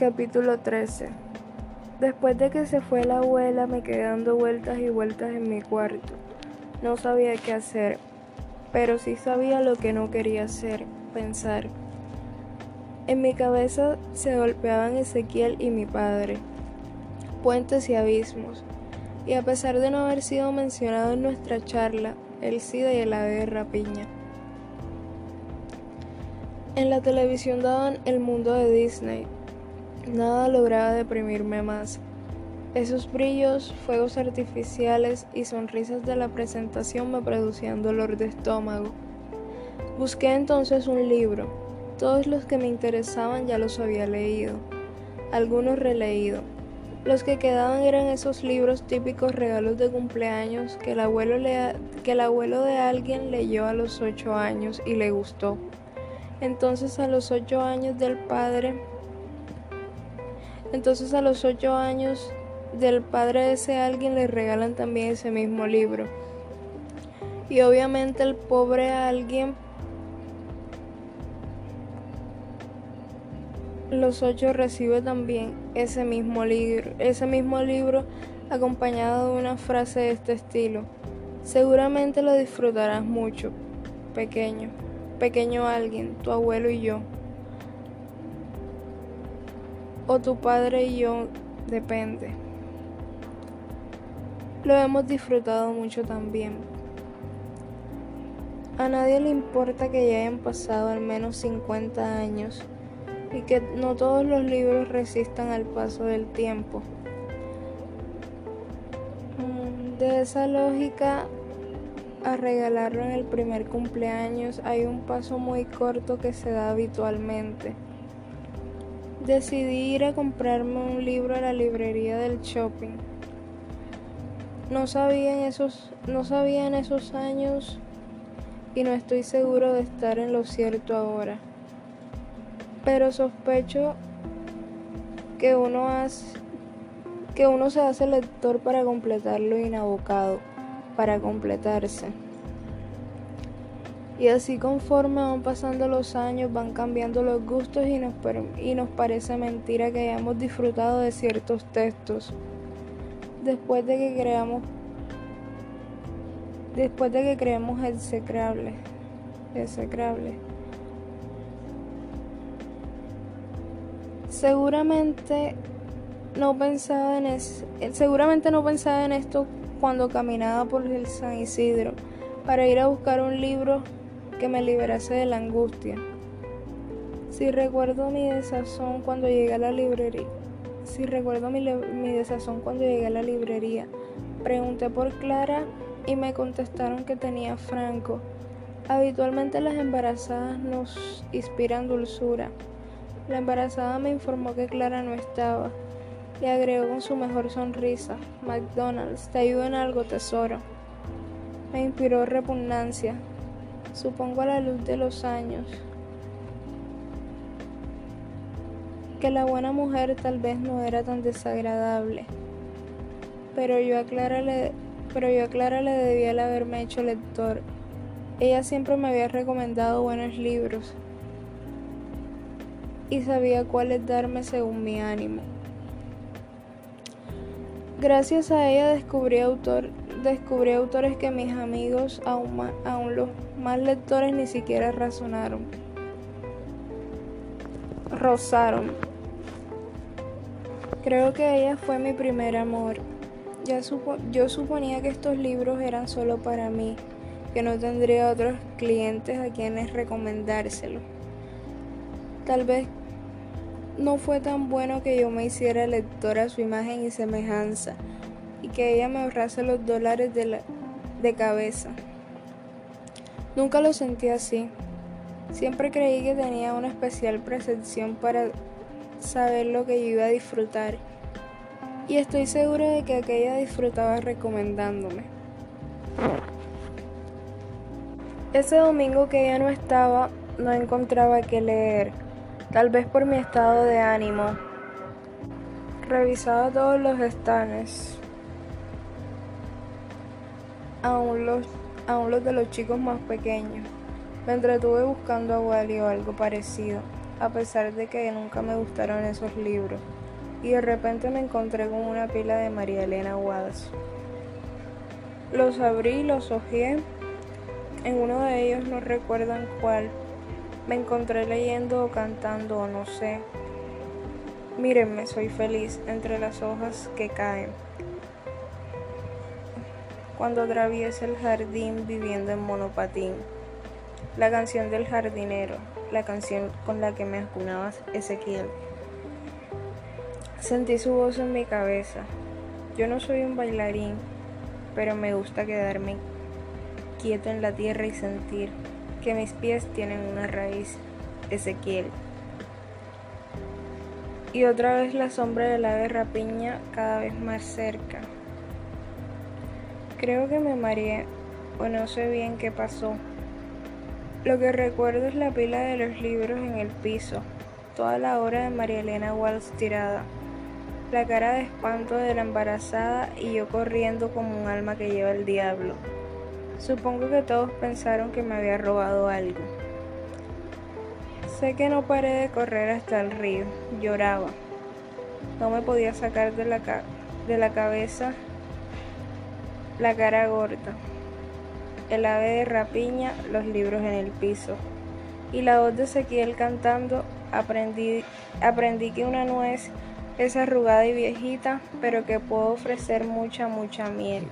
Capítulo 13 Después de que se fue la abuela me quedé dando vueltas y vueltas en mi cuarto. No sabía qué hacer, pero sí sabía lo que no quería hacer, pensar. En mi cabeza se golpeaban Ezequiel y mi padre, puentes y abismos, y a pesar de no haber sido mencionado en nuestra charla, el SIDA y el ave rapiña. En la televisión daban el mundo de Disney. Nada lograba deprimirme más. Esos brillos, fuegos artificiales y sonrisas de la presentación me producían dolor de estómago. Busqué entonces un libro. Todos los que me interesaban ya los había leído, algunos releído. Los que quedaban eran esos libros típicos regalos de cumpleaños que el abuelo, que el abuelo de alguien leyó a los ocho años y le gustó. Entonces a los ocho años del padre, entonces a los ocho años del padre de ese alguien le regalan también ese mismo libro. Y obviamente el pobre alguien los ocho recibe también ese mismo libro, ese mismo libro acompañado de una frase de este estilo. Seguramente lo disfrutarás mucho, pequeño pequeño alguien, tu abuelo y yo. O tu padre y yo, depende. Lo hemos disfrutado mucho también. A nadie le importa que ya hayan pasado al menos 50 años y que no todos los libros resistan al paso del tiempo. Mm, de esa lógica a regalarlo en el primer cumpleaños hay un paso muy corto que se da habitualmente. Decidí ir a comprarme un libro a la librería del shopping. No sabía en esos, no sabía en esos años y no estoy seguro de estar en lo cierto ahora. Pero sospecho que uno, hace, que uno se hace lector para completar lo inabocado para completarse. Y así conforme van pasando los años, van cambiando los gustos y nos, y nos parece mentira que hayamos disfrutado de ciertos textos. Después de que creamos después de que creemos execrable, execrable. Seguramente no pensaba en seguramente no pensaba en esto cuando caminaba por el San Isidro para ir a buscar un libro que me liberase de la angustia. Si recuerdo mi desazón cuando llegué a la librería, si recuerdo mi, mi desazón cuando llegué a la librería, pregunté por Clara y me contestaron que tenía Franco. Habitualmente las embarazadas nos inspiran dulzura. La embarazada me informó que Clara no estaba y agregó con su mejor sonrisa, McDonald's, te ayudo en algo, tesoro. Me inspiró repugnancia, supongo a la luz de los años, que la buena mujer tal vez no era tan desagradable, pero yo a Clara le, pero yo a Clara le debía el haberme hecho lector. Ella siempre me había recomendado buenos libros y sabía cuáles darme según mi ánimo. Gracias a ella descubrí, descubrí autores que mis amigos, aún, aún los más lectores, ni siquiera razonaron. Rosaron. Creo que ella fue mi primer amor. Ya yo suponía que estos libros eran solo para mí, que no tendría otros clientes a quienes recomendárselo. Tal vez no fue tan bueno que yo me hiciera lectora a su imagen y semejanza y que ella me ahorrase los dólares de, de cabeza. Nunca lo sentí así. Siempre creí que tenía una especial percepción para saber lo que yo iba a disfrutar. Y estoy segura de que aquella disfrutaba recomendándome. Ese domingo que ella no estaba, no encontraba qué leer tal vez por mi estado de ánimo. Revisaba todos los estanes, aún los, los de los chicos más pequeños. Me entretuve buscando a Wally o algo parecido. a pesar de que nunca me gustaron esos libros, y de repente me encontré con una pila de María Elena Walsh. Los abrí los hojeé. En uno de ellos no recuerdan cuál. Me encontré leyendo o cantando o no sé. Mírenme, soy feliz entre las hojas que caen. Cuando atraviesa el jardín viviendo en monopatín. La canción del jardinero la canción con la que me acunaba Ezequiel. Sentí su voz en mi cabeza. Yo no soy un bailarín, pero me gusta quedarme quieto en la tierra y sentir que mis pies tienen una raíz. Ezequiel. Y otra vez la sombra del ave rapiña cada vez más cerca. Creo que me mareé o no sé bien qué pasó. Lo que recuerdo es la pila de los libros en el piso, toda la hora de María Elena Walsh tirada, la cara de espanto de la embarazada y yo corriendo como un alma que lleva el diablo. Supongo que todos pensaron que me había robado algo. Sé que no paré de correr hasta el río, lloraba. No me podía sacar de la, de la cabeza la cara gorda el ave de rapiña, los libros en el piso. Y la voz de Ezequiel cantando, aprendí, aprendí que una nuez es arrugada y viejita, pero que puedo ofrecer mucha, mucha miel.